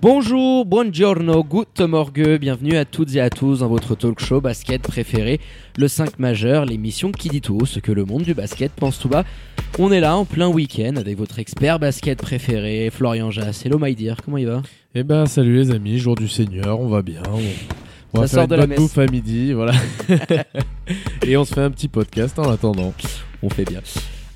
Bonjour, buongiorno, good morgue, bienvenue à toutes et à tous dans votre talk show basket préféré, le 5 majeur, l'émission qui dit tout haut ce que le monde du basket pense tout bas. On est là en plein week-end avec votre expert basket préféré, Florian Jass. Hello my dear, comment il va? Eh ben salut les amis, jour du Seigneur, on va bien. On, on va Ça faire sort une de bonne bouffe à midi, voilà. Et on se fait un petit podcast en attendant. On fait bien.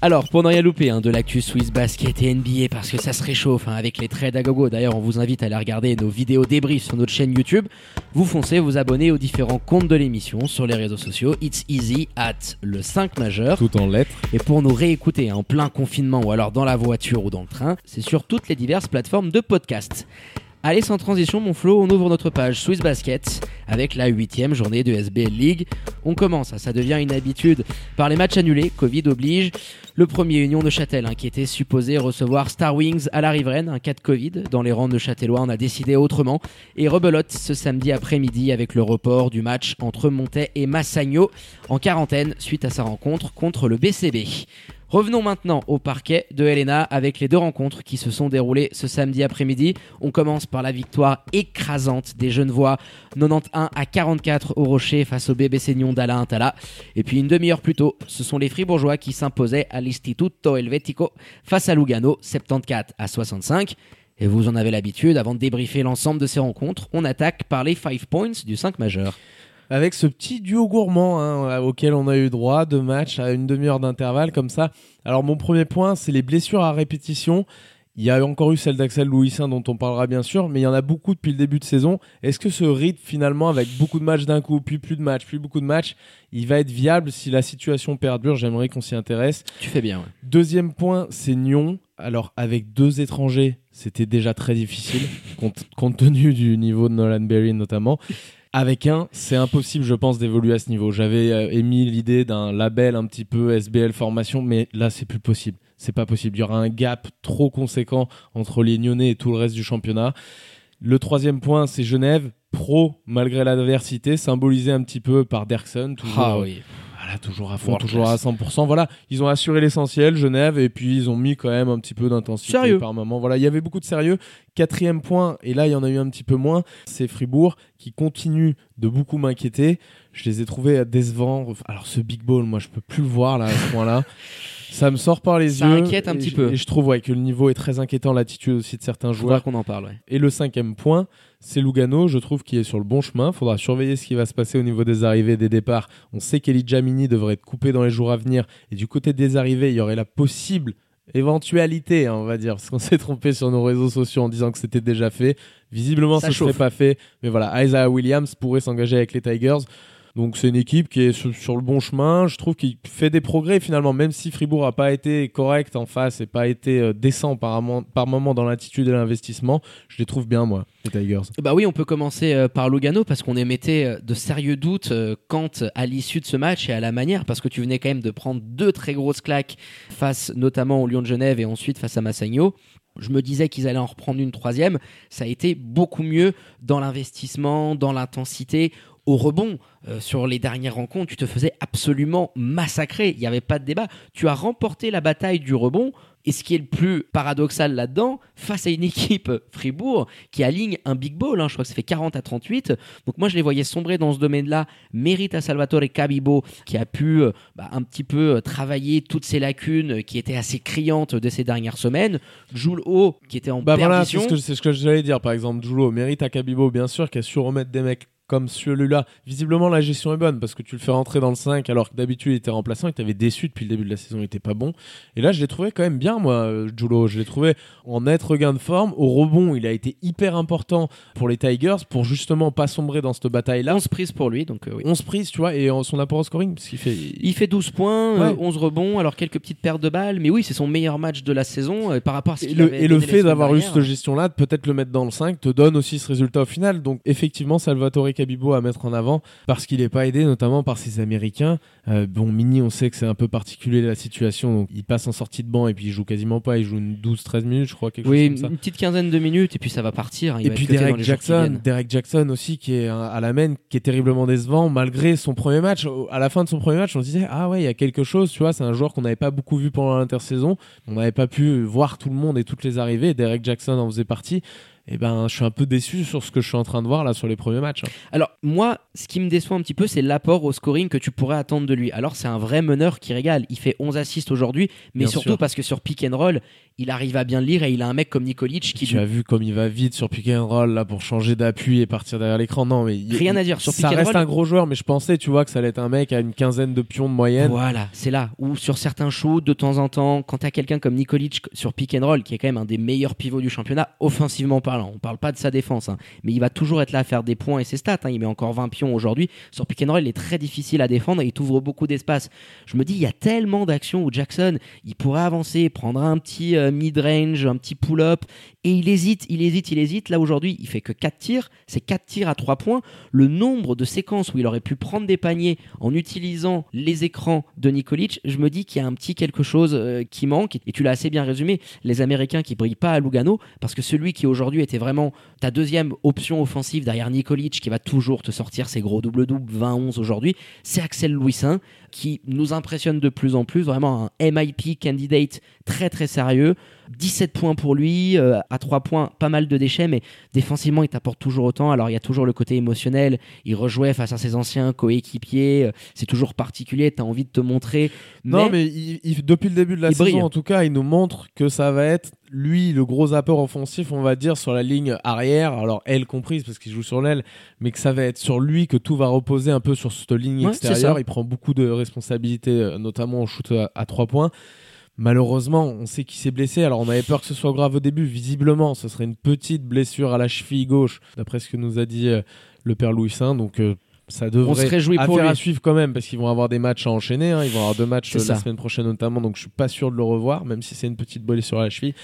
Alors, pour ne rien louper hein, de l'actu Swiss Basket et NBA, parce que ça se réchauffe hein, avec les trades à gogo. D'ailleurs, on vous invite à aller regarder nos vidéos débriefs sur notre chaîne YouTube. Vous foncez, vous abonnez aux différents comptes de l'émission sur les réseaux sociaux. It's easy at le 5 majeur. Tout en lettres. Et pour nous réécouter hein, en plein confinement ou alors dans la voiture ou dans le train, c'est sur toutes les diverses plateformes de podcast. Allez, sans transition, mon Flo, on ouvre notre page Swiss Basket avec la huitième journée de SBL League. On commence, ça devient une habitude par les matchs annulés, Covid oblige. Le premier Union de Châtel, hein, qui était supposé recevoir Star Wings à la riveraine, un cas de Covid. Dans les rangs de Châtellois, on a décidé autrement. Et rebelote ce samedi après-midi avec le report du match entre Montet et Massagno en quarantaine suite à sa rencontre contre le BCB. Revenons maintenant au parquet de Helena avec les deux rencontres qui se sont déroulées ce samedi après-midi. On commence par la victoire écrasante des Genevois 91 à 44 au Rocher face au bébé Seignon d'Alain Intala. Et puis une demi-heure plus tôt, ce sont les Fribourgeois qui s'imposaient à l'Istituto Helvetico face à Lugano 74 à 65. Et vous en avez l'habitude, avant de débriefer l'ensemble de ces rencontres, on attaque par les 5 points du 5 majeur. Avec ce petit duo gourmand hein, auquel on a eu droit, deux matchs à une demi-heure d'intervalle comme ça. Alors mon premier point, c'est les blessures à répétition. Il y a encore eu celle d'Axel Louisin dont on parlera bien sûr, mais il y en a beaucoup depuis le début de saison. Est-ce que ce rythme finalement, avec beaucoup de matchs d'un coup, puis plus de matchs, puis beaucoup de matchs, il va être viable si la situation perdure? J'aimerais qu'on s'y intéresse. Tu fais bien, ouais. Deuxième point, c'est Nyon. Alors, avec deux étrangers, c'était déjà très difficile, compte, compte tenu du niveau de Nolan Berry notamment. Avec un, c'est impossible, je pense, d'évoluer à ce niveau. J'avais euh, émis l'idée d'un label un petit peu SBL formation, mais là, c'est plus possible. C'est pas possible. Il y aura un gap trop conséquent entre les Nyonnais et tout le reste du championnat. Le troisième point, c'est Genève, pro malgré l'adversité, symbolisé un petit peu par Derksen. Ah. Voilà, toujours à fond, toujours à 100%. Voilà, ils ont assuré l'essentiel, Genève, et puis ils ont mis quand même un petit peu d'intensité Sérieux. par moment. Voilà, il y avait beaucoup de sérieux. Quatrième point, et là il y en a eu un petit peu moins, c'est Fribourg qui continue de beaucoup m'inquiéter. Je les ai trouvés décevants. Alors ce big ball, moi je peux plus le voir là à ce point-là. Ça me sort par les Ça yeux. inquiète un et petit peu. Et je trouve ouais, que le niveau est très inquiétant, l'attitude aussi de certains Faudra joueurs. qu'on en parle, ouais. Et le cinquième point, c'est Lugano, je trouve qu'il est sur le bon chemin. Faudra surveiller ce qui va se passer au niveau des arrivées et des départs. On sait qu'Eli Jamini devrait être coupé dans les jours à venir. Et du côté des arrivées, il y aurait la possible éventualité, hein, on va dire, parce qu'on s'est trompé sur nos réseaux sociaux en disant que c'était déjà fait. Visiblement, Ça ce serait pas fait. Mais voilà, Isaiah Williams pourrait s'engager avec les Tigers. Donc c'est une équipe qui est sur, le bon chemin. Je trouve qu'il fait des progrès finalement, même si Fribourg n'a pas été correct en face et pas été euh, décent par, moment- dans l'attitude et l'investissement. Je les trouve bien moi, les Tigers. Bah oui, on peut commencer euh, par Lugano parce qu'on émettait euh, de sérieux doutes quant à l'issue de ce match et à la manière parce que tu venais quand même de prendre deux très grosses claques face notamment au Lyon de Genève et ensuite face à Massagno. Je me disais qu'ils allaient en reprendre une troisième. Ça a été beaucoup mieux dans l'investissement, dans l'intensité, au rebond. Euh, sur les dernières rencontres, tu te faisais absolument massacrer. Il n'y avait pas de débat. Tu as remporté la bataille du rebond. Et ce qui est le plus paradoxal là-dedans, face à une équipe Fribourg qui aligne un big ball, hein, je crois que ça fait 40 à 38. Donc moi je les voyais sombrer dans ce domaine-là. Mérite à Salvatore Cabibo qui a pu euh, bah, un petit peu euh, travailler toutes ces lacunes euh, qui étaient assez criantes de ces dernières semaines. Jules O qui était en Bah voilà, c'est ce que, c'est ce que j'allais dire. Par exemple, Julo mérite à Kabibo, bien sûr, qui a su remettre des mecs comme celui-là. Visiblement, la gestion est bonne parce que tu le fais rentrer dans le 5 alors que d'habitude il était remplaçant. Il t'avait déçu depuis le début de la saison, il était pas bon. Et là, je l'ai trouvé quand même bien, moi, euh, Julo. Je l'ai trouvé en net regain de forme. Au rebond, il a été hyper important pour les Tigers pour justement pas sombrer dans cette bataille-là. 11 prises pour lui, donc euh, oui. 11 prises, tu vois, et son apport au scoring, parce qu'il fait. Il fait 12 points, euh, Ouais. 11 rebonds, alors quelques petites pertes de balles, mais oui, c'est son meilleur match de la saison euh, par rapport à ce Et qu'il le, avait et le fait d'avoir eu cette gestion-là, de peut-être le mettre dans le 5, te donne aussi ce résultat au final. Donc, effectivement, Salvatore Cabibo à mettre en avant parce qu'il n'est pas aidé, notamment par ses Américains. Euh, bon, Mini, on sait que c'est un peu particulier la situation. Donc, il passe en sortie de banc et puis il joue quasiment pas. Il joue une 12-13 minutes, je crois, quelque Oui, chose comme ça. une petite quinzaine de minutes, et puis ça va partir. hein, il Et va puis Derek Jackson. Derek Jackson aussi qui est à la main, qui est terriblement décevant malgré son premier match. À la fin de son premier match, on se disait ah ouais il y a quelque chose, tu vois, c'est un joueur qu'on n'avait pas beaucoup vu pendant l'intersaison, on n'avait pas pu voir tout le monde et toutes les arrivées. Derek Jackson en faisait partie. Et ben je suis un peu déçu sur ce que je suis en train de voir là sur les premiers matchs. hein. Alors, moi, ce qui me déçoit un petit peu, c'est l'apport au scoring que tu pourrais attendre de lui. Alors, c'est un vrai meneur qui régale. Il fait 11 assists aujourd'hui, mais Bien surtout sûr. parce que sur pick and roll, il arrive à bien le lire et il a un mec comme Nikolic qui Tu as vu comme il va vite sur pick and roll là pour changer d'appui et partir derrière l'écran. Non mais il- Rien à dire. Sur ça pick and reste roll- un gros joueur, mais je pensais tu vois que ça allait être un mec à une quinzaine de pions de moyenne. Voilà, c'est là où sur certains shoots, de temps en temps, quand t'as quelqu'un comme Nikolic sur pick and roll, qui est quand même un des meilleurs pivots du championnat, offensivement parlant, on parle pas de sa défense, hein, mais il va toujours être là à faire des points et ses stats. hein, il met encore 20 pions aujourd'hui. Sur pick and il est très difficile à défendre et il t'ouvre beaucoup d'espace. Je me dis, il y a tellement d'actions où Jackson, il pourrait avancer, prendre un petit euh, mid-range, un petit pull-up, et il hésite, il hésite, il hésite. Là aujourd'hui, il fait que 4 tirs, c'est 4 tirs à 3 points. Le nombre de séquences où il aurait pu prendre des paniers en utilisant les écrans de Nikolic, je me dis qu'il y a un petit quelque chose euh, qui manque. Et tu l'as assez bien résumé, les Américains qui brillent pas à Lugano, parce que celui qui aujourd'hui était vraiment ta deuxième option offensive derrière Nikolic, qui va toujours te sortir ses gros double-double 20-11 aujourd'hui, c'est Axel Louisin, qui nous impressionne de plus en plus, vraiment un MIP candidate très très sérieux. 17 points pour lui, euh, à 3 points, pas mal de déchets, mais défensivement, il t'apporte toujours autant. Alors, il y a toujours le côté émotionnel. Il rejouait face à ses anciens coéquipiers. euh, C'est toujours particulier. Tu as envie de te montrer. Non, mais il- il- depuis le début de la saison, brille. en tout cas, il nous montre que ça va être lui le gros apport offensif, on va dire, sur la ligne arrière. Alors, elle comprise parce qu'il joue sur l'aile, mais que ça va être sur lui que tout va reposer un peu sur cette ligne Ouais, extérieure. Il prend beaucoup de responsabilités, euh, notamment au shoot à, à trois points. Malheureusement, on sait qu'il s'est blessé. Alors, on avait peur que ce soit grave au début. Visiblement, ce serait une petite blessure à la cheville gauche, d'après ce que nous a dit euh, le père Louis Saint. Donc, euh, ça devrait On se réjouit pour lui. à suivre quand même parce qu'ils vont avoir des matchs à enchaîner. hein. Ils vont avoir deux matchs euh, la semaine prochaine notamment, donc je suis pas sûr de le revoir, même si c'est une petite blessure à la cheville.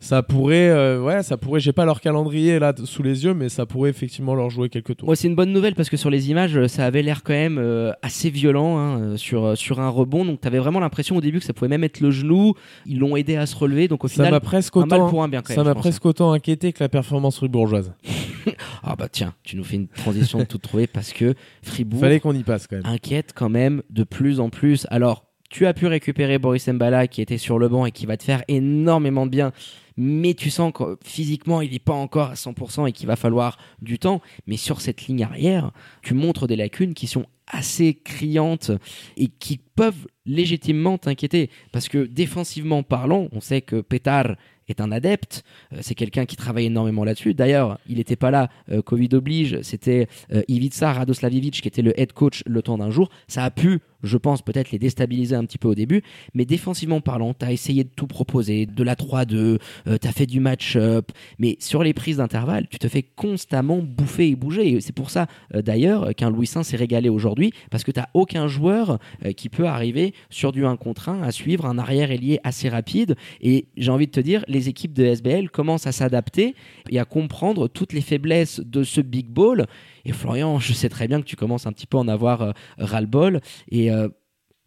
Ça pourrait, euh, ouais, ça pourrait. J'ai pas leur calendrier là sous les yeux, mais ça pourrait effectivement leur jouer quelques tours. Moi, c'est une bonne nouvelle parce que sur les images, euh, ça avait l'air quand même euh, assez violent hein, sur, sur un rebond. Donc, tu avais vraiment l'impression au début que ça pouvait même être le genou. Ils l'ont aidé à se relever. Donc, au ça final, m'a presque un mal autant, pour un bien quand ça m'a presque autant inquiété que la performance fribourgeoise. Ah bah tiens, tu nous fais une transition toute trouvée parce que Fribourg Fallait qu'on y passe quand même. inquiète quand même de plus en plus. Alors, tu as pu récupérer Boris Mbala qui était sur le banc et qui va te faire énormément de bien. Mais tu sens que physiquement, il n'est pas encore à 100% et qu'il va falloir du temps. Mais sur cette ligne arrière, tu montres des lacunes qui sont assez criantes et qui peuvent légitimement t'inquiéter. Parce que défensivement parlant, on sait que Pétard est un adepte. Euh, c'est quelqu'un qui travaille énormément là-dessus. D'ailleurs, il n'était pas là, euh, Covid oblige. C'était euh, Ivica Radoslavivic qui était le head coach le temps d'un jour. Ça a pu, je pense, peut-être les déstabiliser un petit peu au début. Mais défensivement parlant, tu as essayé de tout proposer, de la 3-2, tu as fait du match-up. Mais sur les prises d'intervalle, tu te fais constamment bouffer et bouger. Et c'est pour ça, euh, d'ailleurs, qu'un Louis Saint s'est régalé aujourd'hui, parce que tu aucun joueur euh, qui peut arriver sur du 1 contre 1 à suivre un arrière ailier assez rapide. Et j'ai envie de te dire, les équipes de SBL commencent à s'adapter et à comprendre toutes les faiblesses de ce big ball. Et Florian, je sais très bien que tu commences un petit peu à en avoir euh, ras-le-bol. Et euh,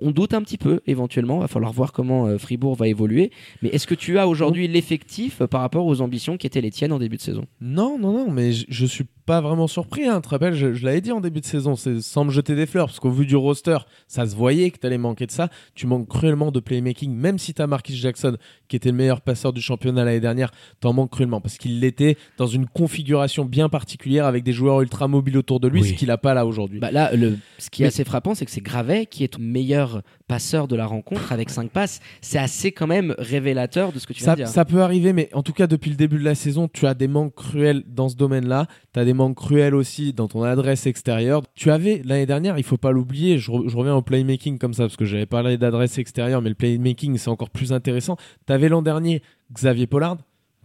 on doute un petit peu, éventuellement. Va falloir voir comment euh, Fribourg va évoluer. Mais est-ce que tu as aujourd'hui l'effectif euh, par rapport aux ambitions qui étaient les tiennes en début de saison? Non, non, non, mais je, je suis pas vraiment surpris. Hein. Tu te rappelles, je, je l'avais dit en début de saison, c'est sans me jeter des fleurs, parce qu'au vu du roster, ça se voyait que tu allais manquer de ça. Tu manques cruellement de playmaking, même si tu as Marquis Jackson, qui était le meilleur passeur du championnat l'année dernière, t'en manques cruellement, parce qu'il l'était dans une configuration bien particulière avec des joueurs ultra mobiles autour de lui, Oui. ce qu'il a pas là aujourd'hui. Bah là, le, ce qui est assez frappant, c'est que c'est Gravet qui est ton meilleur passeur de la rencontre avec 5 passes. C'est assez quand même révélateur de ce que tu viens Ça, de dire. ça peut arriver, mais en tout cas, depuis le début de la saison, tu as des manques cruels dans ce domaine-là. Tu as des manques cruels aussi dans ton adresse extérieure. Tu avais, l'année dernière, il faut pas l'oublier, je, re- je reviens au playmaking comme ça, parce que j'avais parlé d'adresse extérieure, mais le playmaking, c'est encore plus intéressant. Tu avais l'an dernier Xavier Pollard,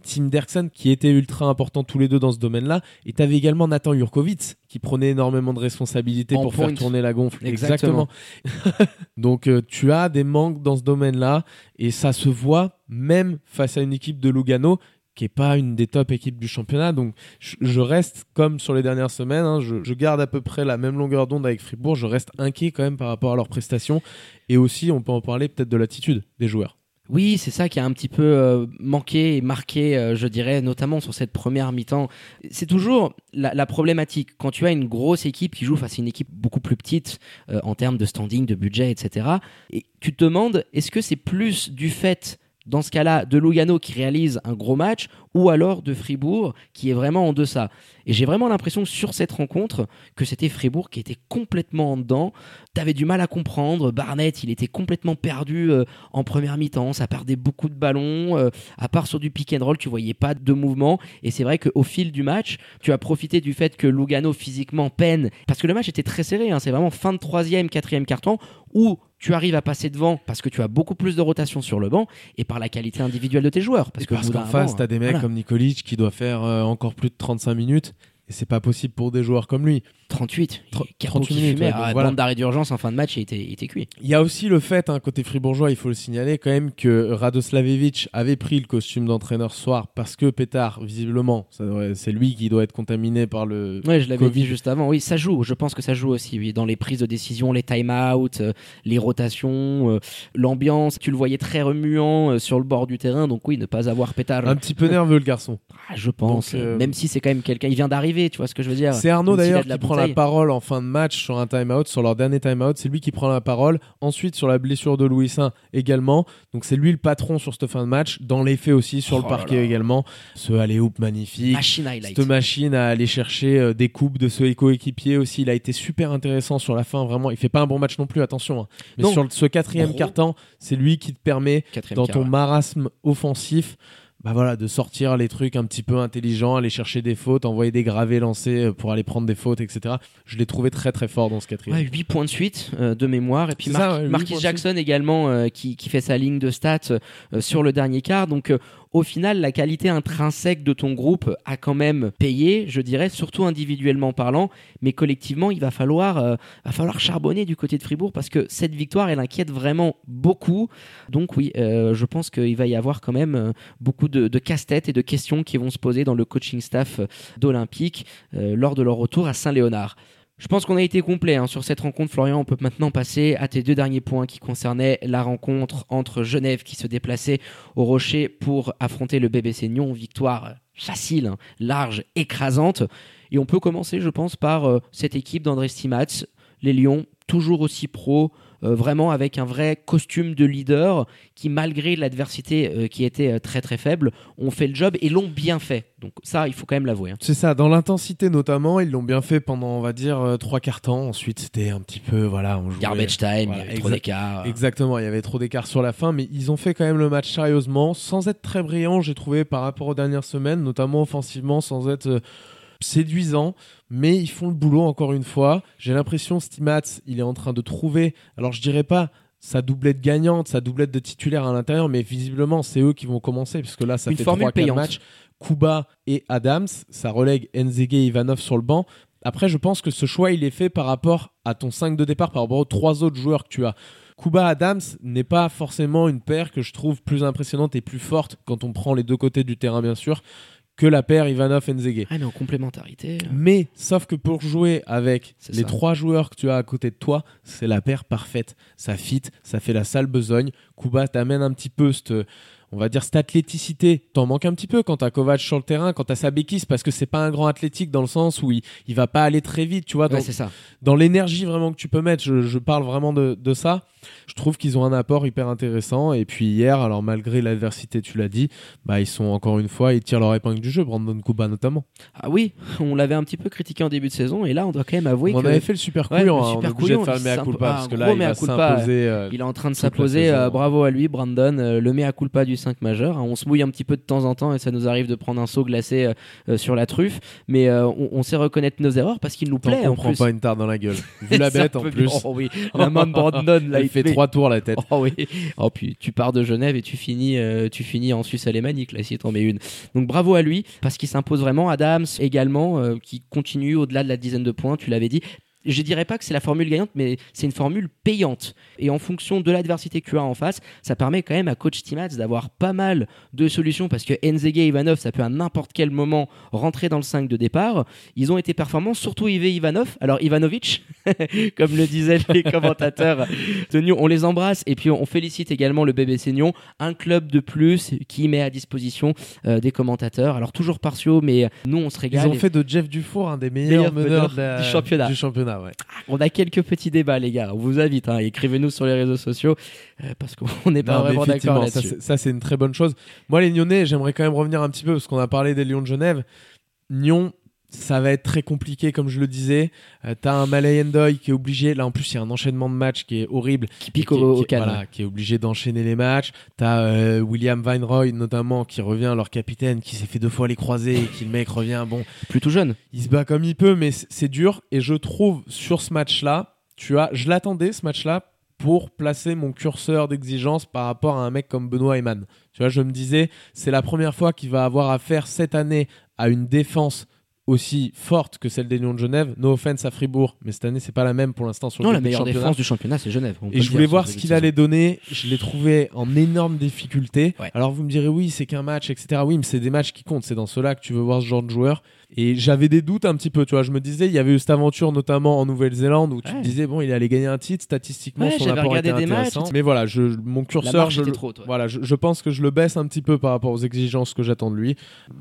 Tim Derksen, qui étaient ultra importants tous les deux dans ce domaine-là. Et tu avais également Nathan Jurkovic, qui prenait énormément de responsabilités pour point. faire tourner la gonfle. Exactement. Donc euh, tu as des manques dans ce domaine-là et ça se voit même face à une équipe de Lugano qui est pas une des top équipes du championnat. Donc je, reste comme sur les dernières semaines, hein, je, garde à peu près la même longueur d'onde avec Fribourg. Je reste inquiet quand même par rapport à leurs prestations et aussi on peut en parler peut-être de l'attitude des joueurs. Oui, c'est ça qui a un petit peu euh, manqué et marqué, euh, je dirais, notamment sur cette première mi-temps. C'est toujours la, la problématique. Quand tu as une grosse équipe qui joue face à une équipe beaucoup plus petite euh, en termes de standing, de budget, etc., et tu te demandes, est-ce que c'est plus du fait, dans ce cas-là, de Lugano qui réalise un gros match, ou alors de Fribourg qui est vraiment en deçà Et j'ai vraiment l'impression sur cette rencontre que c'était Fribourg qui était complètement en dedans. T'avais du mal à comprendre. Barnett, il était complètement perdu euh, en première mi-temps. Ça perdait beaucoup de ballons. euh, à part sur du pick and roll, tu voyais pas de mouvement. Et c'est vrai qu'au fil du match, tu as profité du fait que Lugano physiquement peine. Parce que le match était très serré. hein. C'est vraiment fin de troisième, quatrième carton où tu arrives à passer devant parce que tu as beaucoup plus de rotation sur le banc et par la qualité individuelle de tes joueurs. Parce qu'en face, tu as des mecs comme Nikolic qui doit faire euh, encore plus de 35 minutes et c'est pas possible pour des joueurs comme lui. 38. Tr- Capo 38 qui minutes, fumait. ouais, donc Ah, voilà. D'arrêt d'urgence en fin de match, il était, il était cuit. Il y a aussi le fait, hein, côté fribourgeois, il faut le signaler quand même, que Radoslavevic avait pris le costume d'entraîneur ce soir parce que Pétard, visiblement, c'est lui qui doit être contaminé par le. Ouais, je l'avais Covid. dit juste avant. Oui, ça joue. Je pense que ça joue aussi. Oui, dans les prises de décision, les time-out, euh, les rotations, euh, l'ambiance. Tu le voyais très remuant euh, sur le bord du terrain. Donc oui, ne pas avoir pétard. Un petit peu nerveux, le garçon. Ah, je pense. Donc, Même si c'est quand même quelqu'un. Il vient d'arriver. Tu vois ce que je veux dire C'est Arnaud d'ailleurs la qui prend la parole en fin de match sur un time-out, sur leur dernier time-out. C'est lui qui prend la parole. Ensuite, sur la blessure de Louis Saint également. Donc, c'est lui le patron sur cette fin de match. Dans les faits aussi, sur Oh le là parquet là. également. Ce alley-oop magnifique. Machine highlight. Cette machine à aller chercher euh, des coupes de ce coéquipier aussi, il a été super intéressant sur la fin, vraiment. Il fait pas un bon match non plus, attention. hein. Mais Non. sur ce quatrième carton, c'est lui qui te permet, Quatrième dans quart, ton ouais. marasme offensif, bah voilà, de sortir les trucs un petit peu intelligents, aller chercher des fautes, envoyer des gravés lancés euh, pour aller prendre des fautes, etc. Je l'ai trouvé très très fort dans ce quatrième. Ouais, 8 points de suite euh, de mémoire. Et puis C'est Mar- ça, ouais, huit Marquis Jackson également euh, qui, qui fait sa ligne de stats euh, sur le dernier quart. Donc au final, la qualité intrinsèque de ton groupe a quand même payé, je dirais, surtout individuellement parlant. Mais collectivement, il va falloir, euh, charbonner du côté de Fribourg parce que cette victoire, elle inquiète vraiment beaucoup. Donc oui, euh, je pense qu'il va y avoir quand même euh, beaucoup de, casse-tête et de questions qui vont se poser dans le coaching staff d'Olympique lors de leur retour à Saint-Léonard. Je pense qu'on a été complet hein, sur cette rencontre, Florian. On peut maintenant passer à tes deux derniers points qui concernaient la rencontre entre Genève qui se déplaçait au Rocher pour affronter le BBC Nyon. Victoire facile, hein, large, écrasante. Et on peut commencer, je pense, par euh, cette équipe d'André Stimats, les Lions, toujours aussi pro, vraiment avec un vrai costume de leader qui, malgré l'adversité euh, qui était euh, très très faible, ont fait le job et l'ont bien fait. Donc ça, il faut quand même l'avouer. hein. C'est ça, dans l'intensité notamment, ils l'ont bien fait pendant, on va dire, euh, trois quarts temps. Ensuite, c'était un petit peu, voilà, on jouait. Garbage time, Voilà, il y avait trop d'écart. Exactement, il y avait trop d'écart sur la fin, mais ils ont fait quand même le match sérieusement, sans être très brillant, j'ai trouvé, par rapport aux dernières semaines, notamment offensivement, sans être euh, séduisant, mais ils font le boulot encore une fois. J'ai l'impression, Stimats, il est en train de trouver, alors je dirais pas sa doublette gagnante, sa doublette de titulaire à l'intérieur, mais visiblement, c'est eux qui vont commencer, puisque là, ça Une fait formule 3-4 payante. matchs. Kuba et Adams, ça relègue Nzege et Ivanov sur le banc. Après, je pense que ce choix, il est fait par rapport à ton 5 de départ, par rapport aux trois autres joueurs que tu as. Kuba Adams n'est pas forcément une paire que je trouve plus impressionnante et plus forte quand on prend les deux côtés du terrain, bien sûr, que la paire Ivanov-Nzege. Ah, mais en complémentarité. euh, Mais sauf que pour jouer avec les ça. trois joueurs que tu as à côté de toi, c'est la paire parfaite. Ça fit, ça fait la sale besogne. Kuba t'amène un petit peu cette, on va dire, cette athléticité, t'en manques un petit peu quand t'as Kovac sur le terrain, quand t'as Sabekis, parce que c'est pas un grand athlétique dans le sens où il, il va pas aller très vite, tu vois. Dans, Ouais, c'est ça. dans l'énergie vraiment que tu peux mettre, je, je parle vraiment de, de ça. Je trouve qu'ils ont un apport hyper intéressant. Et puis hier, alors malgré l'adversité, tu l'as dit, bah ils sont encore une fois, ils tirent leur épingle du jeu, Brandon Kuba notamment. Ah oui, on l'avait un petit peu critiqué en début de saison et là on doit quand même avouer on que avait fait le super Ouais, couillon, le hein, on super est obligé de faire le il mea culpa ah, parce que là, il va mea culpa, s'imposer. euh, il est en train de s'imposer. euh, bravo à lui, Brandon. euh, le mea culpa du 5 majeur. hein. On se mouille un petit peu de temps en temps et ça nous arrive de prendre un saut glacé euh, euh, sur la truffe, mais euh, on, on sait reconnaître nos erreurs parce qu'il nous plaît en prend plus. pas une tarte dans la gueule. Vu la bête en plus. Oh oui, la main de Brandon là, il fait trois tours la tête. Oh oui. Oh puis tu pars de Genève et tu finis, euh, tu finis en Suisse alémanique là si t'en mets une. Donc bravo à lui parce qu'il s'impose vraiment. Adams également qui continue au-delà de la dizaine de points. Tu l'avais dit. Je dirais pas que c'est la formule gagnante, mais c'est une formule payante. Et en fonction de l'adversité as en face, ça permet quand même à coach Timats d'avoir pas mal de solutions parce que Enzege et Ivanov, ça peut à n'importe quel moment rentrer dans le 5 de départ. Ils ont été performants, surtout Ive Ivanov. Alors Ivanovic, comme le disaient les commentateurs tenus, on les embrasse et puis on félicite également le bébé Seignon, un club de plus qui met à disposition euh, des commentateurs. Alors toujours partiaux, mais nous on se Ils régale. ont fait de Jeff Dufour un des meilleurs Meilleur meneurs meneur de la- du championnat. Du championnat ouais. On a quelques petits débats, les gars. On vous invite. hein. Écrivez-nous sur les réseaux sociaux euh, parce qu'on n'est pas Non, vraiment d'accord effectivement, ça, là-dessus. c'est- Ça, c'est une très bonne chose. Moi, les Lyonnais, j'aimerais quand même revenir un petit peu parce qu'on a parlé des Lions de Genève. Nyon, ça va être très compliqué, comme je le disais. Euh, T'as un Malay Endoy qui est obligé. Là, en plus, il y a un enchaînement de matchs qui est horrible. Qui pique qui, au, au qui- canne. voilà, qui est obligé d'enchaîner les matchs. T'as euh, William Weinroy, notamment, qui revient, leur capitaine, qui s'est fait deux fois les croisés et qui, le mec, revient. Bon, Plutôt jeune. il se bat comme il peut, mais c'est dur. Et je trouve sur ce match-là, tu as, je l'attendais ce match-là pour placer mon curseur d'exigence par rapport à un mec comme Benoît Eman. Tu vois, je me disais, c'est la première fois qu'il va avoir affaire cette année à une défense aussi forte que celle des Lions de Genève. No offense à Fribourg, mais cette année c'est pas la même pour l'instant sur le Non, la meilleure défense du championnat, c'est Genève. on Et je voulais voir ce qu'il allait donner. Je l'ai trouvé en énorme difficulté. Ouais. Alors vous me direz oui, c'est qu'un match, etc. Oui, mais c'est des matchs qui comptent. C'est dans ceux-là que tu veux voir ce genre de joueur. Et j'avais des doutes un petit peu. Tu vois, je me disais, il y avait eu cette aventure notamment en Nouvelle-Zélande où tu Ouais. te disais bon, il allait gagner un titre. Statistiquement, Ouais, son j'avais apport regardé était des matchs, intéressant. et Mais voilà, je, mon curseur, je, trop, voilà, je, je pense que je le baisse un petit peu par rapport aux exigences que j'attends de lui.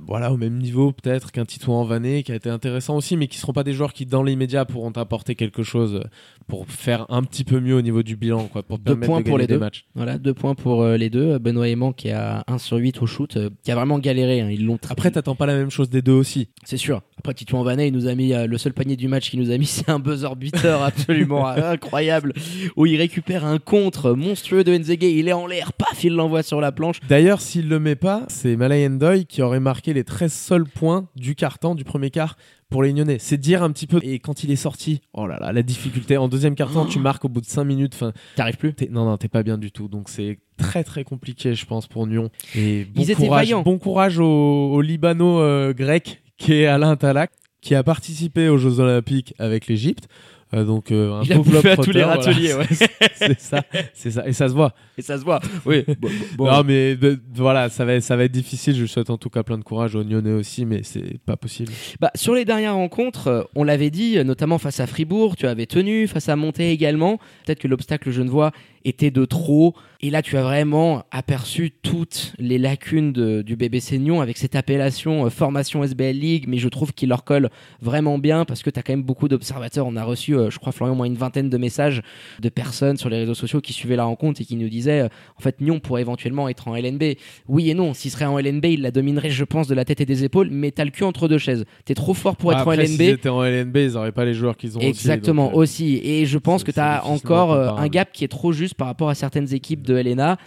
Voilà, au même niveau peut-être qu'un Titouan Vané qui a été intéressant aussi, mais qui seront pas des joueurs qui dans l'immédiat pourront apporter quelque chose pour faire un petit peu mieux au niveau du bilan, quoi, pour Deux permettre points de pour gagner les deux. matchs. Voilà, deux points pour euh, les deux. Benoît Aimant qui a 1 sur 8 au shoot, euh, qui a vraiment galéré. hein. Ils l'ont très- Après, t'attends pas la même chose des deux aussi. C'est sûr. Après, Titouan Vanet, il nous a mis euh, le seul panier du match qu'il nous a mis, c'est un buzzer beater absolument incroyable où il récupère un contre monstrueux de Nzege. Il est en l'air, paf, il l'envoie sur la planche. D'ailleurs, s'il le met pas, c'est Malay Ndoye qui aurait marqué les 13 seuls points du carton, du premier quart pour les Lyonnais. C'est dire un petit peu. Et quand il est sorti, oh là là, la difficulté. En deuxième carton, tu marques au bout de 5 minutes. Enfin, T'arrives plus non, non, t'es pas bien du tout. Donc c'est très très compliqué, je pense, pour Nyon. Et bon Ils étaient courage, vaillants. Bon courage au, au Libano-grec qui est Alain Talak, qui a participé aux Jeux Olympiques avec l'Égypte. Euh, donc euh, un Il a bouffé à tous les râteliers, voilà. ouais. c'est ça, c'est ça, et ça se voit. Et ça se voit. Oui. Bon, bon, Non mais de- voilà, ça va, ça va être difficile. Je souhaite en tout cas plein de courage aux Nyonnais aussi, mais c'est pas possible. Bah, sur les dernières rencontres, euh, on l'avait dit, notamment face à Fribourg, tu avais tenu, face à Monté également. Peut-être que l'obstacle genevois était de trop. Et là, tu as vraiment aperçu toutes les lacunes de- du bébé Seignon avec cette appellation euh, formation SBL League, mais je trouve qu'il leur colle vraiment bien parce que tu as quand même beaucoup d'observateurs. On a reçu, euh, je crois, Florian, moins une vingtaine de messages de personnes sur les réseaux sociaux qui suivaient la rencontre et qui nous disaient, euh, en fait, Nyon pourrait éventuellement être en LNB. Oui et non, s'il serait en LNB, il la dominerait, je pense, de la tête et des épaules, mais t'as le cul entre deux chaises. T'es trop fort pour être Après, en LNB. étaient en LNB, ils auraient pas les joueurs qu'ils ont. aussi, Exactement, donc, euh, aussi. Et je pense que c'est tu as difficilement encore un gap qui est trop juste par rapport à certaines équipes de LNA.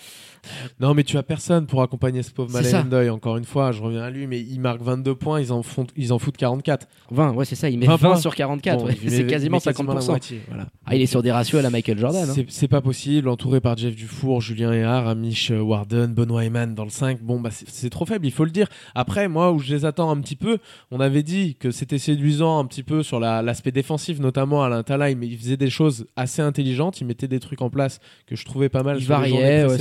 Non, mais tu as personne pour accompagner ce pauvre ça. Malendoy. Encore une fois, je reviens à lui, mais il marque 22 points, ils en, font, ils en foutent 44. 20, ouais, c'est ça, il met 20 20, points. sur 44, Bon, ouais. c'est quasiment il met la 50%. moitié, voilà. Ah, il est sur des ratios à la Michael Jordan. hein. C'est- pas possible, entouré par Jeff Dufour, Julien Ehar, Amish Warden, Benoît Eman dans le 5. Bon, bah, c'est trop faible, il faut le dire. Après, moi, où je les attends un petit peu, on avait dit que c'était séduisant un petit peu sur la- l'aspect défensif, notamment à l'Intalai, mais il faisait des choses assez intelligentes, il mettait des trucs en place que je trouvais pas mal Il sur les variait, ouais.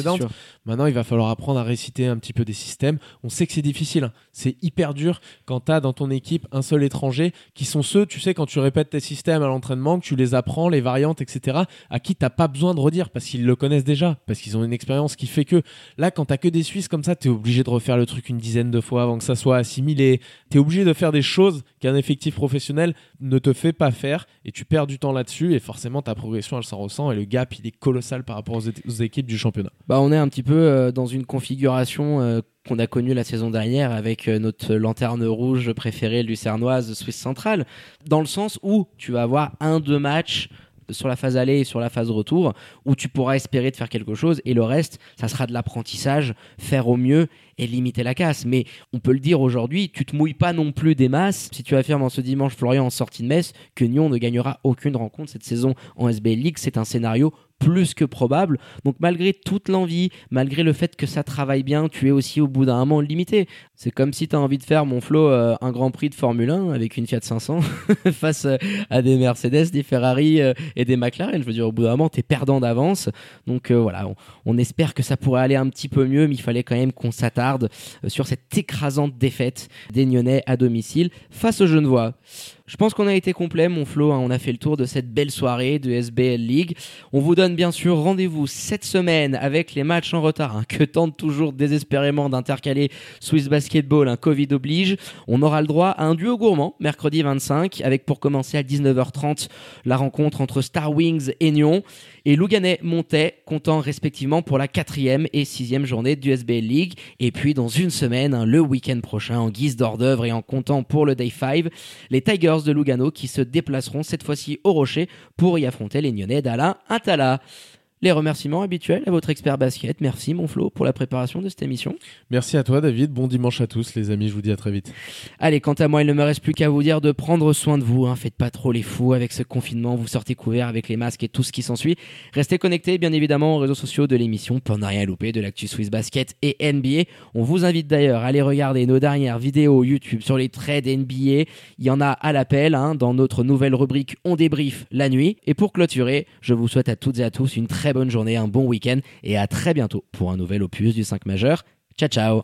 Maintenant, il va falloir apprendre à réciter un petit peu des systèmes. On sait que c'est difficile. Hein. C'est hyper dur quand tu as dans ton équipe un seul étranger qui sont ceux, tu sais, quand tu répètes tes systèmes à l'entraînement, que tu les apprends, les variantes, etc., à qui t'as pas besoin de redire parce qu'ils le connaissent déjà, parce qu'ils ont une expérience qui fait que là, quand t'as que des Suisses comme ça, tu es obligé de refaire le truc une dizaine de fois avant que ça soit assimilé. Tu es obligé de faire des choses qu'un effectif professionnel ne te fait pas faire et tu perds du temps là-dessus et forcément ta progression elle s'en ressent et le gap il est colossal par rapport aux, équipes du championnat. Bah on est un petit peu euh, dans une configuration euh, qu'on a connue la saison dernière avec euh, notre lanterne rouge préférée lucernoise Suisse centrale dans le sens où tu vas avoir un deux matchs sur la phase aller et sur la phase retour où tu pourras espérer de faire quelque chose et le reste ça sera de l'apprentissage faire au mieux et limiter la casse mais on peut le dire aujourd'hui tu te mouilles pas non plus des masses si tu affirmes en ce dimanche Florian en sortie de messe que Nyon ne gagnera aucune rencontre cette saison en SBL League c'est un scénario plus que probable. Donc malgré toute l'envie, malgré le fait que ça travaille bien, tu es aussi au bout d'un moment limité. C'est comme si tu as envie de faire, mon Flo, euh, un Grand Prix de Formule 1 avec une Fiat 500 face euh, à des Mercedes, des Ferrari euh, et des McLaren. Je veux dire, au bout d'un moment, tu es perdant d'avance. Donc voilà, on, espère que ça pourrait aller un petit peu mieux, mais il fallait quand même qu'on s'attarde sur cette écrasante défaite des Nyonnais à domicile face aux Genevois. Je pense qu'on a été complet, mon Flo. Hein. on a fait le tour de cette belle soirée de SBL League. On vous donne bien sûr rendez-vous cette semaine avec les matchs en retard hein, que tente toujours désespérément d'intercaler Swiss Basketball, Covid oblige. On aura le droit à un duo gourmand mercredi 25 avec pour commencer à 19h30 la rencontre entre Star Wings et Nyon et Louganet montait, comptant respectivement pour la quatrième et sixième journée du SBL League. Et puis dans une semaine, hein, le week-end prochain, en guise d'hors d'œuvre et en comptant pour le Day 5, les Tigers de Lugano qui se déplaceront cette fois-ci au Rocher pour y affronter les Nyonnais d'Alain Atala les remerciements habituels à votre expert basket. Merci mon Flo pour la préparation de cette émission. Merci à toi David, bon dimanche à tous les amis, je vous dis à très vite. Allez, quant à moi, il ne me reste plus qu'à vous dire de prendre soin de vous, hein. faites pas trop les fous avec ce confinement, vous sortez couvert avec les masques et tout ce qui s'ensuit. Restez connectés bien évidemment aux réseaux sociaux de l'émission pour ne rien louper de l'actu Swiss Basket et NBA. On vous invite d'ailleurs à aller regarder nos dernières vidéos YouTube sur les trades NBA. Il y en a à l'appel hein, dans notre nouvelle rubrique On débrief la nuit. Et pour clôturer, je vous souhaite à toutes et à tous une bonne journée, un bon week-end et à très bientôt pour un nouvel opus du 5 majeur. Ciao ciao